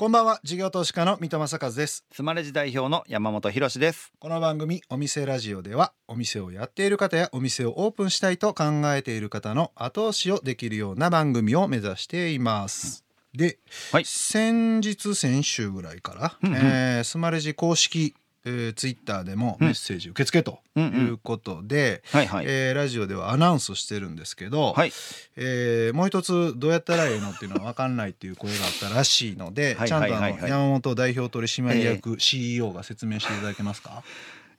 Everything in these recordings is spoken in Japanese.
こんばんは事業投資家の三戸正和です。スマレジ代表の山本博です。この番組お店ラジオではお店をやっている方やお店をオープンしたいと考えている方の後押しをできるような番組を目指しています、で、はい。先日先週ぐらいから、うんうん。えースマレジ公式、えー、ツイッターでもメッセージ受付とうんうん。いうことで、ラジオではアナウンスしてるんですけど、はい。えーもう一つどうやったらいいのっていうのは分かんないっていう声があったらしいのではいちゃんとあの山本代表取締役 CEO が説明していただけますか、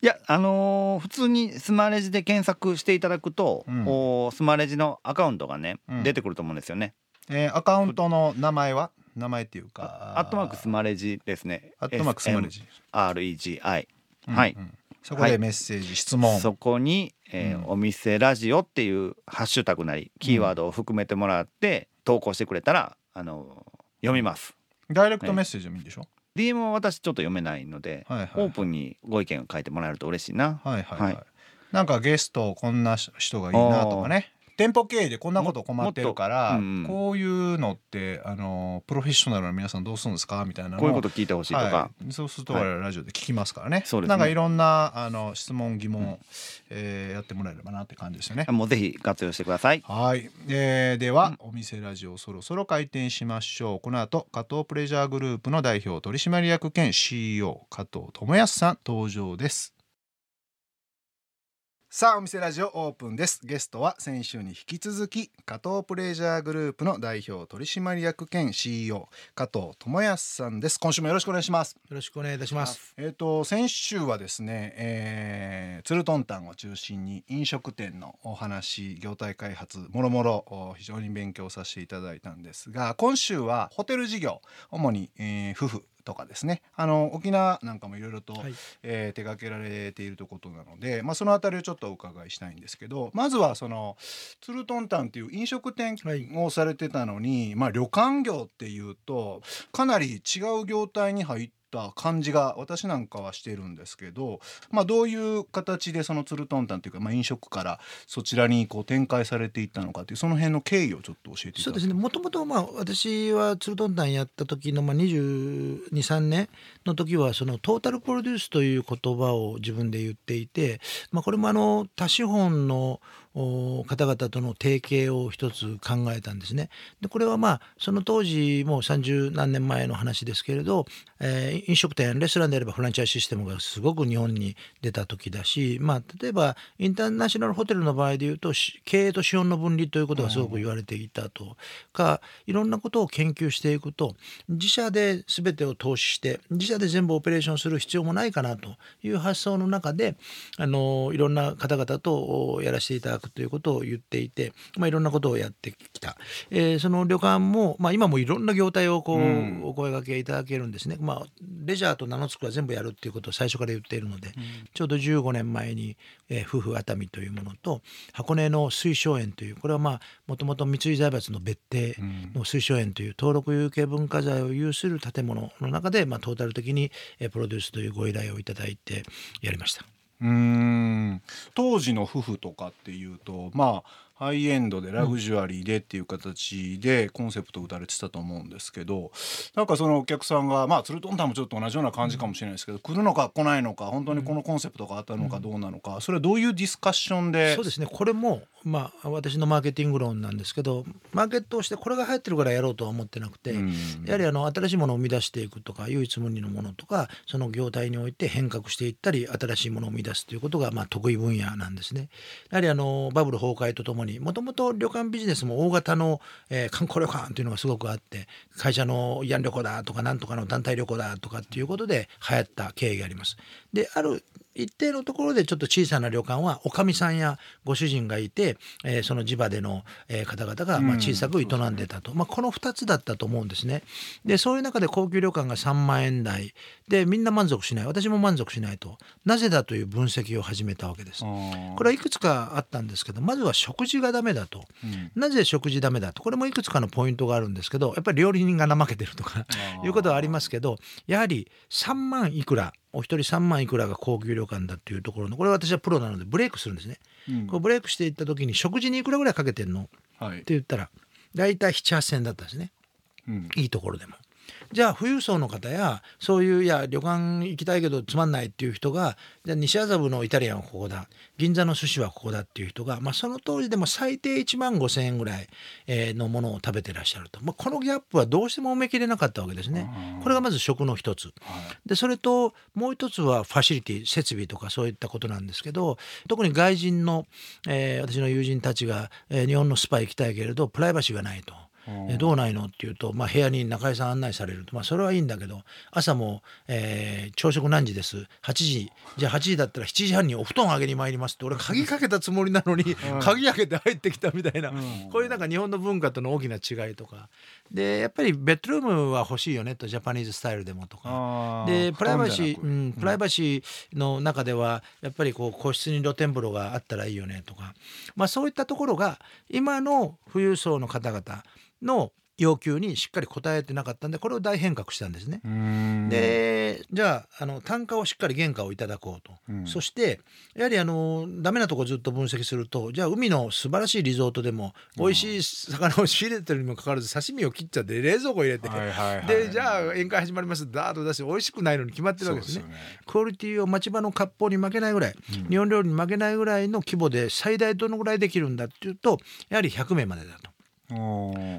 いやあのー普通にスマレジで検索していただくと、うん。おスマレジのアカウントがね、うん。出てくると思うんですよね。えーアカウントの名前は？名前っていうか。アットマークスマレジですね。アットマークスマレジ、REGI はいうんうん。そこでメッセージ、質問。そこに、えーうん。お店ラジオっていうハッシュタグなりキーワードを含めてもらって投稿してくれたらあのー読みます。ダイレクトメッセージでもいいんでしょ、DM は私ちょっと読めないので、はいはい。オープンにご意見を書いてもらえると嬉しいな。はいはいはい、はい。なんかゲストこんな人がいいなとかね店舗経営でこんなこと困ってるから、うんうん。こういうのってあのプロフェッショナルの皆さんどうするんですか？みたいなこういうこと聞いてほしいとか、はい、そうすると我々ラジオで聞きますからね,、そうですね。なんかいろんなあの質問疑問、えーやってもらえればなって感じですよね。もうぜひ活用してください。はい、えーでは、お店ラジオそろそろ開店しましょう。この後加藤プレジャーグループの代表取締役兼 CEO 加藤智康さん登場ですさあお店ラジオオープンです。ゲストは先週に引き続き加藤プレジャーグループの代表取締役兼 CEO 加藤智康さんです。今週もよろしくお願いします。よろしくお願いいたします。えー、と先週はですね、えー、ツルトンタンを中心に飲食店のお話業態開発もろもろお非常に勉強させていただいたんですが今週はホテル事業主に、えー夫婦とかですね。あの沖縄なんかもいろいろと、はい。えー手掛けられているということなので、まあ、そのあたりをちょっとお伺いしたいんですけどまずはそのツルトンタンっていう飲食店はい。をされてたのに、まあ、旅館業っていうとかなり違う業態に入った感じが私なんかはしてるんですけど、まあ、どういう形でそのツルトンタンというか、まあ、飲食からそちらにこう展開されていったのかっていうその辺の経緯をちょっと教えていただけそうですね。もともと私はツルトンタンやった時のまあ22、3年の時はそのトータルプロデュースという言葉を自分で言っていて、まあこれもあの多資本の方々との提携を一つ考えたんですね。でこれはまあその当時もう30何年前の話ですけれど、えー飲食店レストランであればフランチャイズシステムがすごく日本に出た時だし、まあ、例えばインターナショナルホテルの場合でいうと経営と資本の分離ということがすごく言われていたとかいろんなことを研究していくと自社で全てを投資して自社で全部オペレーションする必要もないかなという発想の中であのいろんな方々とやらせていただくくということを言っていて、まあ、いろんなことをやってきた、えーその旅館も、まあ、今もいろんな業態をこう、うん。お声掛けいただけるんですね。まあ、レジャーと名の付くは全部やるっていうことを最初から言っているので、ちょうど15年前に、えー夫婦熱海というものと箱根の水晶園というこれはまあもともと三井財閥の別邸の水晶園という登録有形文化財を有する建物の中で、まあ、トータル的にえープロデュースというご依頼をいただいてやりました。うーん当時の夫婦とかっていうとまあハイエンドでラグジュアリーでっていう形でコンセプトを打たれてたと思うんですけどなんかそのお客さんがまあツルトンタンもちょっと同じような感じかもしれないですけど来るのか来ないのか本当にこのコンセプトがあったのかどうなのかそれはどういうディスカッションで？そうですね。これも、まあ、私のマーケティング論なんですけどマーケットをしてこれが流行ってるからやろうとは思ってなくて、うん。やはりあの新しいものを生み出していくとか唯一無二のものとかその業態において変革していったり新しいものを生み出すということがまあ得意分野なんですね。やはりあのバブル崩壊とともにもともと旅館ビジネスも大型の、えー観光旅館というのがすごくあって会社の慰安旅行だとかなんとかの団体旅行だとかっていうことで流行った経緯があります。である一定のところでちょっと小さな旅館はおかみさんやご主人がいて、えーその地場での、えー方々がまあ小さく営んでたと、まあ、この2つだったと思うんですね。でそういう中で高級旅館が3万円台でみんな満足しない私も満足しないとなぜだという分析を始めたわけです。これはいくつかあったんですけどまずは食事がダメだと、なぜ食事ダメだと？これもいくつかのポイントがあるんですけどやっぱり料理人が怠けてるとかいうことはありますけどやはり3万いくらお一人3万いくらが高級旅館だっていうところのこれは私はプロなのでブレイクするんですね。うん。こうブレイクしていった時に食事にいくらぐらいかけてんの？ってはい言ったら大体7,8,000円だったんですね。うん。いいところでも。じゃあ富裕層の方やそういういや旅館行きたいけどつまんないっていう人がじゃあ西麻布のイタリアンはここだ銀座の寿司はここだっていう人が、まあ、その当時でも最低1万5,000円ぐらいえーのものを食べてらっしゃると、まあ、このギャップはどうしても埋めきれなかったわけですね。これがまず食の一つ。はいでそれともう一つはファシリティ設備とかそういったことなんですけど特に外人の、えー私の友人たちが、えー日本のスパ行きたいけれどプライバシーがないと。えーどうないの？っていうと、まあ、部屋に中井さん案内されると、まあ、それはいいんだけど朝も、えー朝食何時です？8時。じゃあ8時だったら7時半にお布団あげに参りますって俺鍵かけたつもりなのに、鍵開けて入ってきたみたいな、うん。こういうなんか日本の文化との大きな違いとか。でやっぱりベッドルームは欲しいよねとジャパニーズスタイルでもとか。あでプライバシー、うん、プライバシーの中ではやっぱりこう個室に露天風呂があったらいいよねとか、まあ、そういったところが今の富裕層の方々の要求にしっかり応えてなかったんでこれを大変革したんですね。でじゃああの単価をしっかり原価をいただこうと、うん。そしてやはりあのダメなとこずっと分析するとじゃあ海の素晴らしいリゾートでも美味しい魚を仕入れてるにもかかわらず刺身を切っちゃって冷蔵庫入れて、はいはいはいでじゃあ宴会始まります。ダーッと出して美味しくないのに決まってるわけですね。そう。クオリティを町場の割烹に負けないぐらい、日本料理に負けないぐらいの規模で最大どのぐらいできるんだっていうとやはり100名までだと。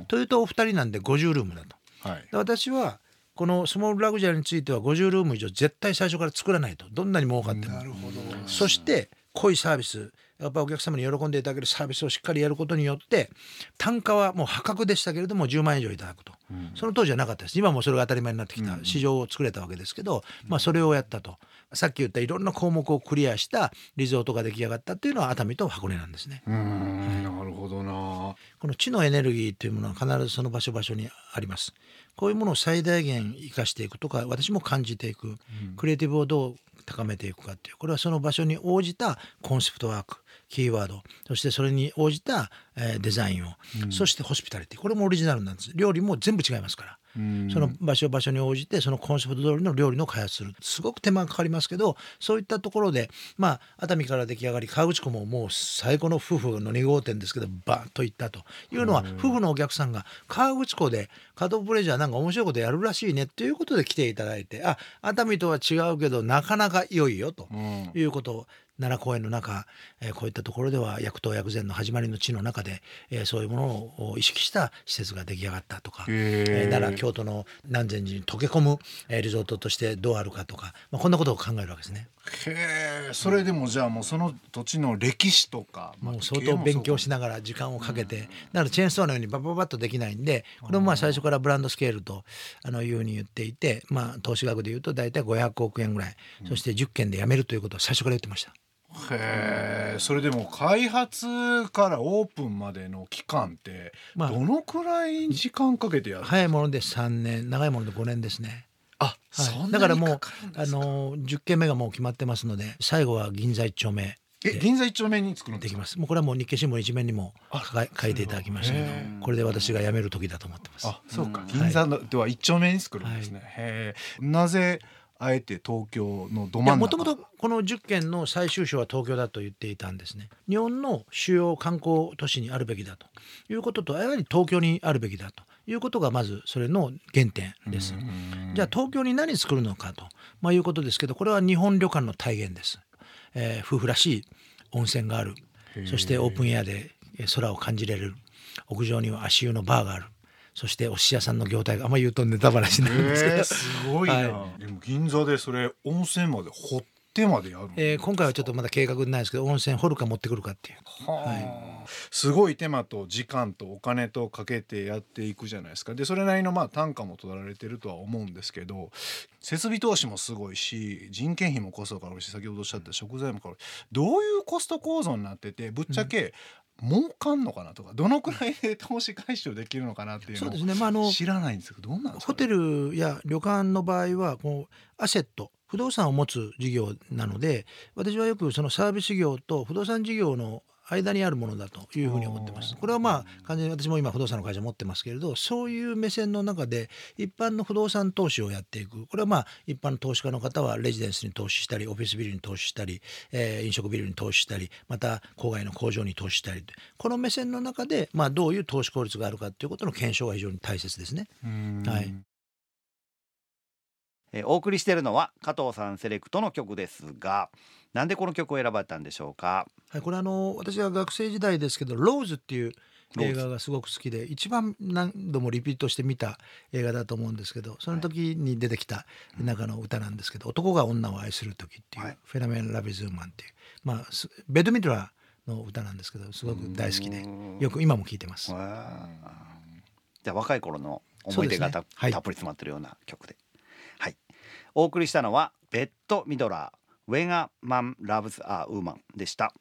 というとお二人なんで50ルームだと。はい。で私はこのスモールラグジュアリーについては50ルーム以上絶対最初から作らないと。どんなに儲かっても。ほど。そして濃いサービス。やっぱお客様に喜んでいただけるサービスをしっかりやることによって単価はもう破格でしたけれども10万円以上いただくと、その当時はなかったです。今もそれが当たり前になってきた。市場を作れたわけですけど、まあ、それをやったとさっき言ったいろんな項目をクリアしたリゾートが出来上がったっていうのは熱海と箱根なんですね。うーんなるほどなこの地のエネルギーというものは必ずその場所場所にあります。こういうものを最大限生かしていくとか私も感じていく、クリエイティブをどう高めていくかっていうこれはその場所に応じたコンセプトワークキーワード。そしてそれに応じた、えーデザインを、そしてホスピタリティ。これもオリジナルなんです。料理も全部違いますから。うん。その場所場所に応じてそのコンセプト通りの料理の開発する。すごく手間がかかりますけどそういったところでまあ熱海から出来上がり河口湖ももう最高の夫婦の2号店ですけどバーッと行ったというのは夫婦のお客さんが河口湖でカードプレジャーなんか面白いことやるらしいねっていうことで来ていただいてあ熱海とは違うけどなかなか良いよとうん。いうことを奈良公園の中、えーこういったところでは薬湯薬膳の始まりの地の中で、えーそういうものを意識した施設が出来上がったとか、えー奈良京都の南禅寺に溶け込む、えーリゾートとしてどうあるかとか、まあ、こんなことを考えるわけですね。へえそれでもじゃあもうその土地の歴史とかもう相当勉強しながら時間をかけて、だからチェーンストアのようにバババッとできないんでこれもまあ最初からブランドスケールとあのいうふうに言っていて、まあ、投資額でいうと大体500億円ぐらい、そして10件で辞めるということを最初から言ってました。へえそれでも開発からオープンまでの期間ってまあどのくらい時間かけてやる、早いもので3年長いもので5年ですね。あ、はい。だからもうあですかの10件目がもう決まってますので最後は銀座一丁目え銀座一丁目に作るんでか？ですきます。もうこれはもう日経新聞一面にもあ書いていただきましたけどこれで私が辞める時だと思ってます。あそうか。うん。銀座のでは一丁目に作るんですね、へえなぜあえて東京のど真ん中。もともとこの10件の最終章は東京だと言っていたんですね。日本の主要観光都市にあるべきだということとやはり東京にあるべきだということがまずそれの原点です。うんじゃあ東京に何作るのかと、まあ、いうことですけどこれは日本旅館の体現です、えー夫婦らしい温泉がある。そしてオープンエアでえー空を感じれる。屋上には足湯のバーがあるそしてお寿司屋さんの業態があんまり言うとネタバラシなんですけど、えー、すごいな、はでも銀座でそれ温泉まで掘ってまでやるの、えー今回はちょっとまだ計画ないですけど温泉掘るか持ってくるかっていう。はあ。すごい手間と時間とお金とかけてやっていくじゃないですか。でそれなりのまあ単価も取られてるとは思うんですけど設備投資もすごいし人件費もコストかかるし先ほどおっしゃった食材もかかる。どういうコスト構造になっててぶっちゃけ儲かんのかなとかどのくらいで投資回収できるのかなっていうそうのですね。まああのを知らないんですけどどうなんですか？ホテルや旅館の場合はこうアセット不動産を持つ事業なので私はよくそのサービス業と不動産事業の間にあるものだというふうに思ってます。これはまあ完全に私も今不動産の会社持ってますけれどそういう目線の中で一般の不動産投資をやっていく。これはまあ一般の投資家の方はレジデンスに投資したりオフィスビルに投資したり、えー飲食ビルに投資したりまた郊外の工場に投資したり。この目線の中でまあどういう投資効率があるかということの検証が非常に大切ですね。うん。はいえーお送りしているのは加藤さんセレクトの曲ですがなんでこの曲を選ばれたんでしょうか？はい、これあの私は学生時代ですけど「ローズ」っていう映画がすごく好きで一番何度もリピートして見た映画だと思うんですけどその時に出てきた中の歌なんですけど「男が女を愛する時」っていうはい「フェラメン・ラビズーマン」っていうまあすベッド・ミドラーの歌なんですけどすごく大好きでよく今も聴いてます。じゃあ若い頃の思い出がた,、ね。はい。たっぷり詰まってるような曲で、はい、お送りしたのはベッド・ミドラー「When a Man Loves a Woman」でした。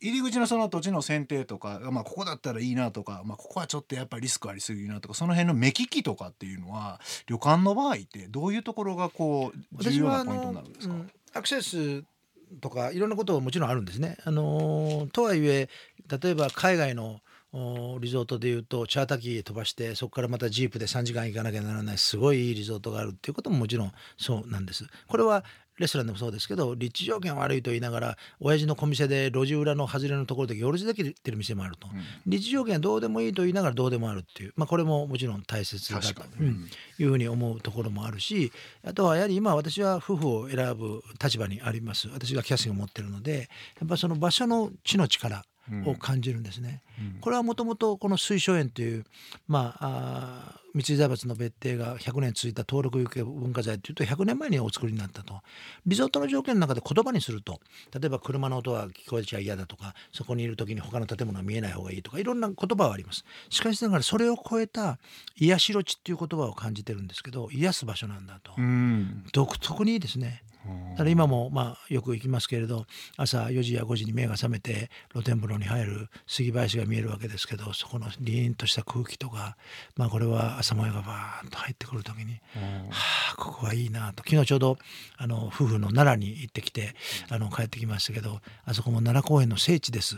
入り口のその土地の選定とか、まあ、ここだったらいいなとか、まあ、ここはちょっとやっぱりリスクありすぎるなとかその辺の目利きとかっていうのは旅館の場合ってどういうところがこう重要なポイントになるんですか、うんアクセスとかいろんなことももちろんあるんですね。あのーとはいえ例えば海外のおリゾートでいうとチャーター機飛ばしてそこからまたジープで3時間行かなきゃならないすごいいいリゾートがあるっていうことももちろんそうなんです。これはレストランでもそうですけど立地条件悪いと言いながら親父の小店で路地裏の外れのところで行列できてる店もあると、立地条件はどうでもいいと言いながらどうでもあるっていう、まあ、これももちろん大切だとうんいうふうに思うところもあるしあとはやはり今私は夫婦を選ぶ立場にあります。私がキャスティングを持ってるのでやっぱその場所の地の力を感じるんですね。これはもともとこの水晶園という、まあ、あー三井財閥の別邸が100年続いた登録有形文化財というと100年前にお作りになったと。リゾートの条件の中で言葉にすると例えば車の音は聞こえちゃ嫌だとかそこにいる時に他の建物が見えない方がいいとかいろんな言葉はあります。しかしながらそれを超えた癒しろ地っていう言葉を感じてるんですけど癒す場所なんだと、うん。独特にいいですねだから今もまあよく行きますけれど朝4時や5時に目が覚めて露天風呂に入る杉林が見えるわけですけどそこの凛とした空気とかまあこれは朝もやがバーッと入ってくる時にはあここはいいなと。昨日ちょうどあの夫婦の奈良に行ってきてあの帰ってきましたけどあそこも奈良公園の聖地です、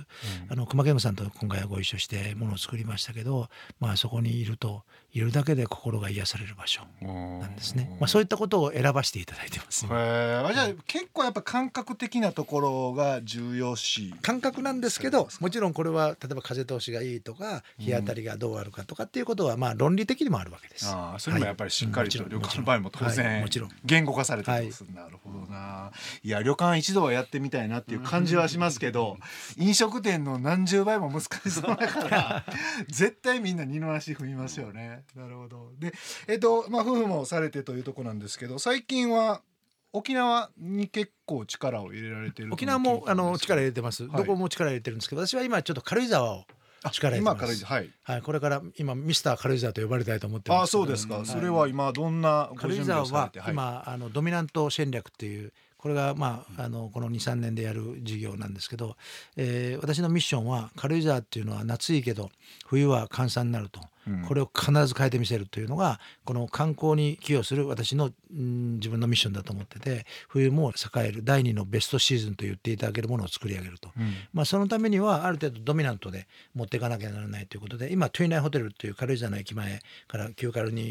あの熊健吾さんと今回はご一緒してものを作りましたけどまあそこにいるといるだけで心が癒される場所なんですね、まあ、そういったことを選ばせていただいてます今へえあじゃあ結構やっぱ感覚的なところが重要視。感覚なんですけどもちろんこれは例えば風通しがいいとか日当たりがどうあるかとかっていうことはまあ論理的にもあるわけです。ああそれもやっぱりしっかりとはい旅館の場合も当はい然もちろん。言語化されてます、なるほどな。いや旅館一度はやってみたいなっていう感じはしますけど飲食店の何十倍も難しそうだから絶対みんな二の足踏みますよねなるほど。でえっとまあ夫婦もされてというところなんですけど最近は沖縄に結構力を入れられてると沖縄もあの力入れれてます、はい。どこも力入れてるんですけど私は今ちょっと軽井沢を力入れて今からます。はい。はい、これから今ミスター軽井沢と呼ばれたいと思ってます。ああそうですか、それは今どんなご軽井準備沢はをされて、はい。今あのドミナント戦略っていうこれがまああのこの23年でやる事業なんですけど、えー私のミッションは軽井沢っていうのは夏いいけど冬は閑散になると、これを必ず変えてみせるというのがこの観光に寄与する私の、うん自分のミッションだと思ってて冬も栄える第二のベストシーズンと言っていただけるものを作り上げると、まあ、そのためにはある程度ドミナントで持っていかなきゃならないということで今トゥイナイホテルという軽井沢の駅前から旧軽に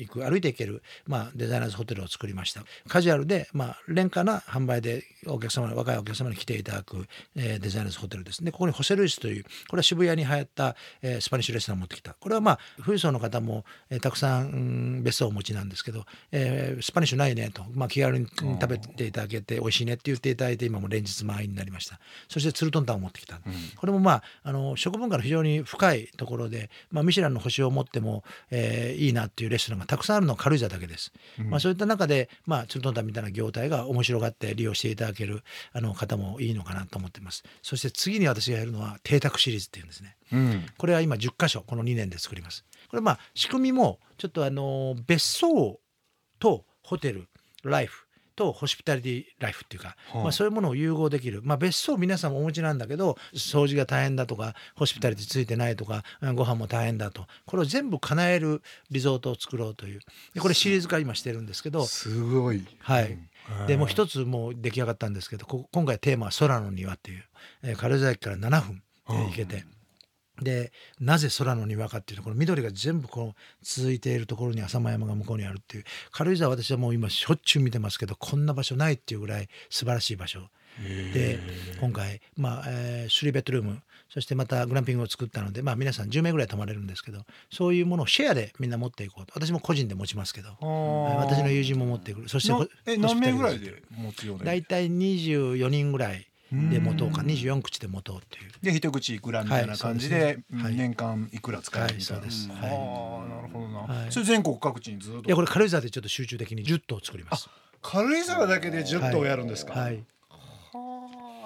行く歩いて行ける、まあ、デザイナーズホテルを作りました。カジュアルで、まあ、廉価な販売でお客様若いお客様に来ていただく、えーデザイナーズホテルです。ねここにホセルイスというこれは渋谷に流行った、えースパニッシュレストランを持ってきた。これはまあ富裕層の方も、えーたくさん、うん別荘をお持ちなんですけど、えースパニッシュないねと、まあ、気軽に食べていただけて美味しいねって言っていただいて今も連日満員になりましたそしてツルトンタンを持ってきた、これもまああの食文化の非常に深いところで、まあ、ミシュランの星を持っても、えーいいなっていうレストランがたくさんあるのは軽井沢だけです、まあ、そういった中で、まあ、ツルトンタンみたいな業態が面白がって利用していただけるあの方もいいのかなと思ってますそして次に私がやるのは邸宅シリーズっていうんですねうんこれは今10箇所この2年で作ります。これまあ仕組みもちょっとあの別荘とホテルライフとホスピタリティライフっていうか、はあ。まあ、そういうものを融合できる、まあ、別荘皆さんお持ちなんだけど掃除が大変だとかホスピタリティついてないとかうんご飯も大変だと。これを全部叶えるリゾートを作ろうという。でこれシリーズ化今してるんですけどすごい。はい。でもう一つもう出来上がったんですけどこ今回テーマは「空の庭」っていう、えー軽井沢駅から7分で行けて。でなぜ空の庭かっていうとこの緑が全部こう続いているところに浅間山が向こうにあるっていう軽井沢私はもう今しょっちゅう見てますけどこんな場所ないっていうぐらい素晴らしい場所。で今回、まあえー、3ベッドルームそしてまたグランピングを作ったので、まあ、皆さん10名ぐらい泊まれるんですけどそういうものをシェアでみんな持っていこうと。私も個人で持ちますけど私の友人も持ってくる。そしてえ何名ぐらいで持つよね大体24人ぐらいで持とうか24口で持とうっていう。で一口いくらみたいな感じで年間いくら使えるみたいな、はい、そうです、はい、ああなるほどな、はい、それ全国各地にずっと。いやこれ軽井沢でちょっと集中的に10頭作ります。軽井沢だけで10頭やるんですか？はい、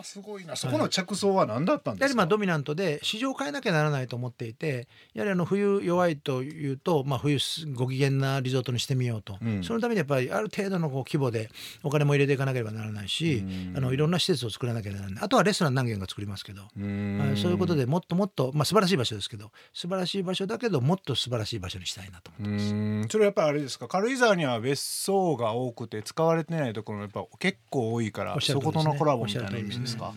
はいすごいな。そこの着想は何だったんですか、やはりまあドミナントで市場を変えなきゃならないと思っていてやはりあの冬弱いというと、まあ、冬ご機嫌なリゾートにしてみようと、うん、そのためにやっぱりある程度のこう規模でお金も入れていかなければならないし、あのいろんな施設を作らなきゃならない。あとはレストラン何軒か作りますけど、そういうことでもっともっと、まあ、素晴らしい場所ですけど素晴らしい場所だけどもっと素晴らしい場所にしたいなと思ってます。それやっぱりあれですか？軽井沢には別荘が多くて使われてないところやっぱ結構多いから、ね、そことのコラボみたいな意味ですか？はい。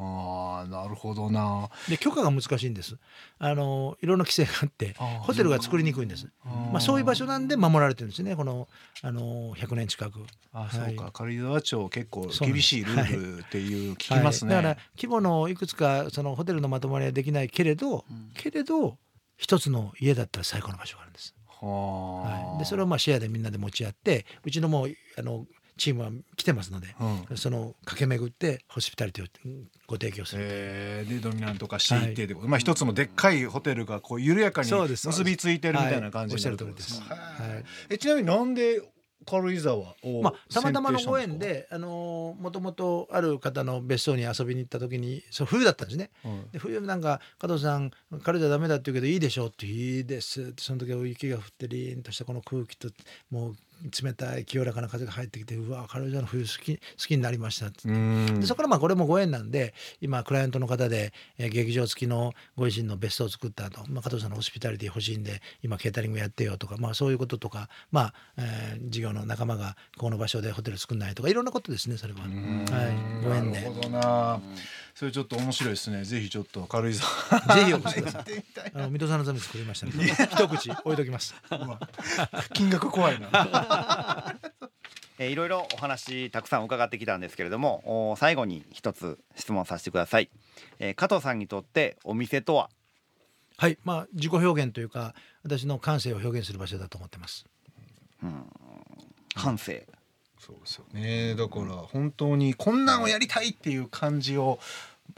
ああなるほどな。で許可が難しいんです。あのいろんな規制があってホテルが作りにくいんです。まあそういう場所なんで守られてるんですね。このあの100年近く。あ、はい、そうか。軽井沢町結構厳しいルールっていう聞きますね、はい。はい、だから規模のいくつかそのホテルのまとまりはできないけれど、うん、けれど一つの家だったら最高の場所があるんです。はい、でそれをまあシェアでみんなで持ち合ってうちのもうあのチームは来てますので、うん、その駆け巡ってホスピタリティをご提供する、えー、でドミナント化していって、はい、まあ一つのでっかいホテルがこう緩やかに結びついてるみたいな感じになるとです、はい、えちなみになんで軽井沢をまあ、たまたまのご縁で、あのもともとある方の別荘に遊びに行った時にそう冬だったんですね、うん、で冬なんか加藤さん軽井沢ダメだって言うけどいいでしょうっていいですってその時は雪が降ってリーンとしたこの空気ともう冷たい清らかな風が入ってきてうわ軽井沢の冬好き好きになりましたってでそこからまあこれもご縁なんで今クライアントの方で、えー、劇場付きのご自身の別荘を作ったと、まあ、加藤さんのホスピタリティ欲しいんで今ケータリングやってよとか、まあ、そういうこととか、まあえー、事業の仲間がこの場所でホテル作んないとかいろんなことですねそれは。はい、ご縁で。なるほどなそれちょっと面白いですね。ぜひちょっと軽井沢。ぜひお越しください。あの水戸さんのために作りましたので、一口置いときます。金額怖いな。えー、いろいろお話たくさん伺ってきたんですけれども最後に一つ質問させてください、えー、加藤さんにとってお店とは？はいまあ自己表現というか私の感性を表現する場所だと思ってます、うん、感性、そうですよねだから本当にこんなんをやりたいっていう感じを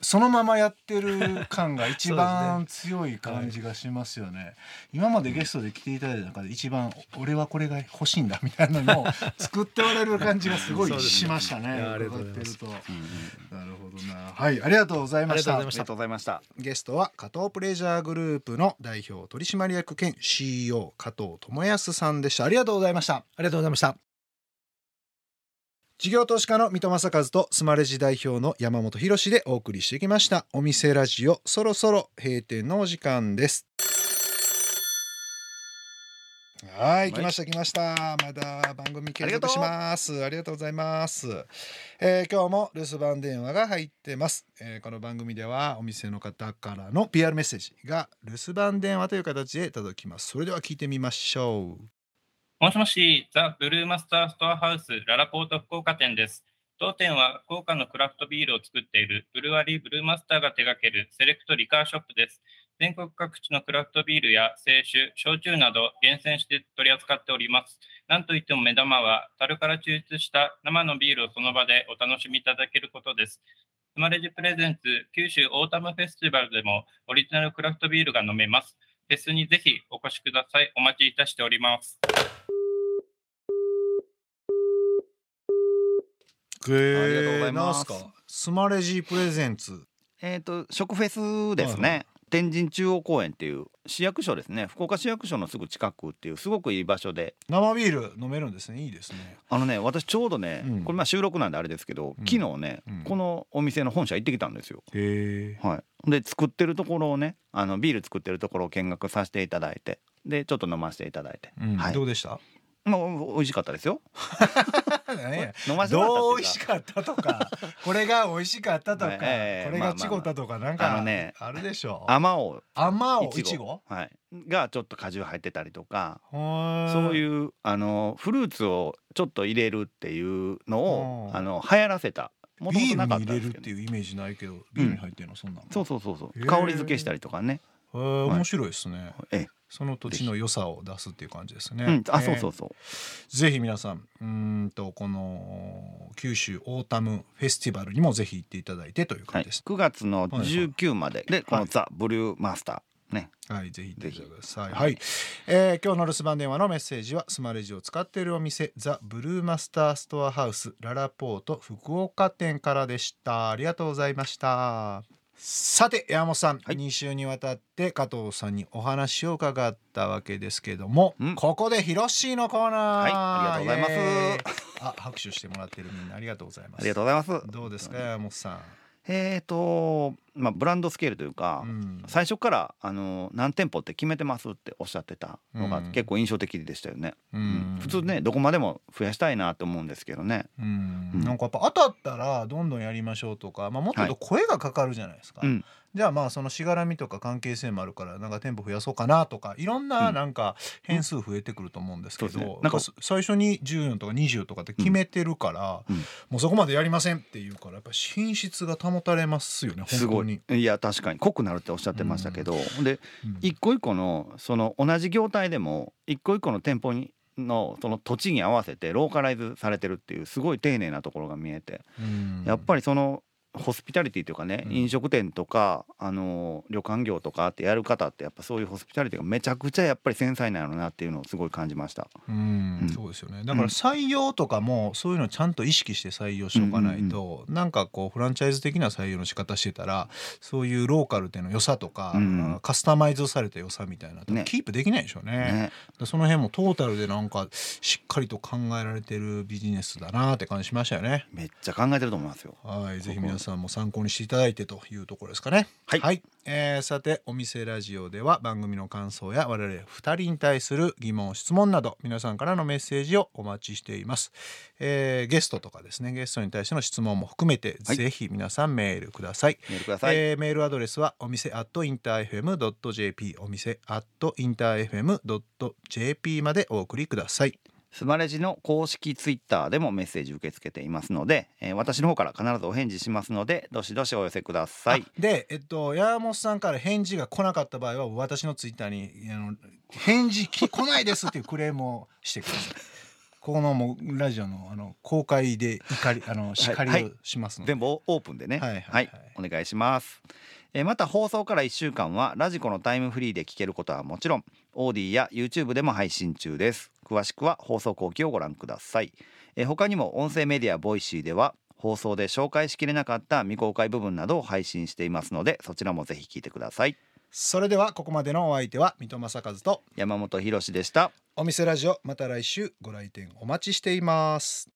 そのままやってる感が一番強い感じがしますよね。ね今までゲストで来ていただいた中で一番俺はこれが欲しいんだみたいなのを作っておられる感じがすごいしましたね。ありがとうございます。なるほどな。はい、ありがとうございました。ありがとうございました。ゲストは加藤プレジャーグループの代表取締役兼 CEO 加藤智康さんでした。ありがとうございました。ありがとうございました。事業投資家の水戸正和とスマレジ代表の山本博でお送りしてきました。お店ラジオそろそろ閉店のお時間です。はい来ました来ました。まだ番組継続します。ありがとうございます、えー、今日も留守番電話が入ってます、えー、この番組ではお店の方からの PR メッセージが留守番電話という形で届きます。それでは聞いてみましょうもしもし、ザ・ブルーマスターストアハウスララポート福岡店です。当店は福岡のクラフトビールを作っているブルワリーブルーマスターが手掛けるセレクトリカーショップです。全国各地のクラフトビールや清酒、焼酎など厳選して取り扱っております。なんといっても目玉は、樽から抽出した生のビールをその場でお楽しみいただけることです。スマレジプレゼンツ九州オータムフェスティバルでもオリジナルクラフトビールが飲めます。フェスにぜひお越しください。お待ちいたしております。ありがとうございます。スマレジプレゼンツ。えっ、ー、と食フェスですね。はいはい。天神中央公園っていう市役所ですね。福岡市役所のすぐ近くっていうすごくいい場所で。生ビール飲めるんですね。いいですね。あのね私ちょうどね、うん、これまあ収録なんであれですけど、うん、昨日ね、うん、このお店の本社行ってきたんですよ。へえ、はい、で作ってるところをねあのビール作ってるところを見学させていただいてでちょっと飲ませていただいて、はい、どうでした？もう美味しかったですよ。飲ませどう美味しかったとか、これが美味しかったとか、えー、これが違ったとかなんかあのねあるでしょう。甘お甘おいちご。はい。がちょっと果汁入ってたりとか、そういうあのフルーツをちょっと入れるっていうのをあの流行らせた。もともとなかったんですけど、ビールに入れるっていうイメージないけどビールに入ってるの、そんなそうそうそうそう。香り付けしたりとかねへえ面白いですね、ええその土地の良さを出すっていう感じですね。うん、あ、そうそうそう。ぜひ皆さん、うんとこの九州オータムフェスティバルにもぜひ行っていただいてという感じです。はい、9月の19までで、このザ・ブリューマスターね。はい、ぜひ行ってください。はい、えー、今日の留守番電話のメッセージはスマレジを使っているお店ザ・ブルーマスターストアハウスララポート福岡店からでした。ありがとうございました。さて山本さん、はい、2週にわたって加藤さんにお話を伺ったわけですけども、うん、ここでヒロシーのコーナー、はい、ありがとうございます。あ拍手してもらってるみんなありがとうございます。ありがとうございます。どうですか山本さん。えーとまあ、ブランドスケールというか、うん、最初からあの何店舗って決めてますっておっしゃってたのが結構印象的でしたよね、うん、普通ねどこまでも増やしたいなと思うんですけどね、うん、なんかやっぱ当たったらどんどんやりましょうとか、まあ、もっと声がかかるじゃないですか、はいじゃあまあそのしがらみとか関係性もあるからなんか店舗増やそうかなとかいろんななんか変数増えてくると思うんですけど、うんね、なんか最初に14とか20とかって決めてるから、うん、もうそこまでやりませんっていうからやっぱ品質が保たれますよね本当に。いや確かに濃くなるっておっしゃってましたけど、うん、で、一個一個のその同じ業態でも一個一個の店舗にのその土地に合わせてローカライズされてるっていうすごい丁寧なところが見えて、やっぱりそのホスピタリティというかね、うん、飲食店とかあの旅館業とかってやる方ってやっぱそういうホスピタリティがめちゃくちゃやっぱり繊細なのなっていうのをすごい感じました。うん、うん、そうですよね。だから採用とかもそういうのちゃんと意識して採用しとかないと、うん、なんかこうフランチャイズ的な採用の仕方してたらそういうローカルでの良さとか、うん、カスタマイズされた良さみたいな、ね、キープできないでしょうね。ね。その辺もトータルでなんかしっかりと考えられてるビジネスだなって感じしましたよね。めっちゃ考えてると思いますよ。はいぜひ皆さんも参考にしていただいてというところですかね。はい、はい、えー、さてお店ラジオでは番組の感想や我々2人に対する疑問質問など皆さんからのメッセージをお待ちしています。えー、ゲストとかですねゲストに対しての質問も含めて、はい、ぜひ皆さんメールください。メールください。えー、メールアドレスはお店アットインター FM.jp お店アットインター FM.jp までお送りください。スマレジの公式ツイッターでもメッセージ受け付けていますので、えー、私の方から必ずお返事しますのでどしどしお寄せください。でえっと山本さんから返事が来なかった場合は私のツイッターにあの返事来ないですっていうクレームをしてください。ここのもうラジオのあの公開で怒りあの叱りをしますので、はいはい、全部オープンでね、はい、はい。はい、お願いしますえまた放送から1週間はラジコのタイムフリーで聞けることはもちろん AuDeeや YouTube でも配信中です。詳しくは放送後記をご覧ください、え他にも音声メディア Voicy では放送で紹介しきれなかった未公開部分などを配信していますのでそちらもぜひ聞いてください。それではここまでのお相手は水戸正和と山本博でした。お店ラジオまた来週ご来店お待ちしています